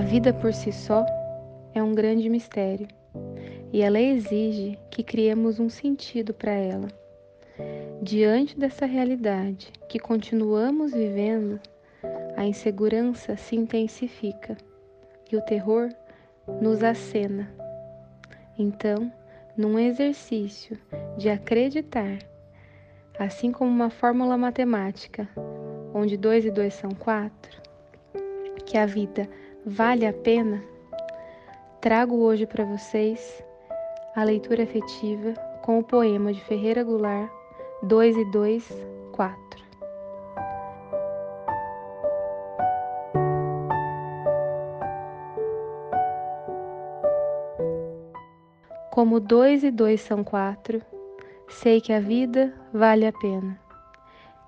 vida por si só é um grande mistério e ela exige que criemos um sentido para ela. Diante dessa realidade que continuamos vivendo, a insegurança se intensifica e o terror nos acena. Então, num exercício de acreditar, assim como uma fórmula matemática, onde 2 e 2 são 4, que a vida vale a pena, trago hoje para vocês a leitura afetiva com o poema de Ferreira Goulart 2 e 2, 4. Como dois e dois são quatro, sei que a vida vale a pena.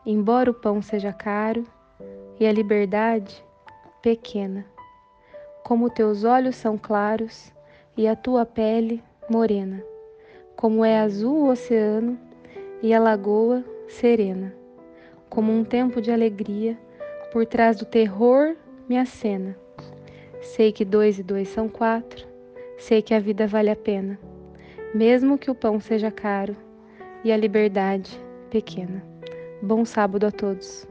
Embora o pão seja caro e a liberdade pequena. Como teus olhos são claros e a tua pele morena. Como é azul o oceano e a lagoa serena. Como um tempo de alegria por trás do terror me acena. Sei que dois e dois são quatro, sei que a vida vale a pena mesmo que o pão seja caro e a liberdade pequena. Bom sábado a todos.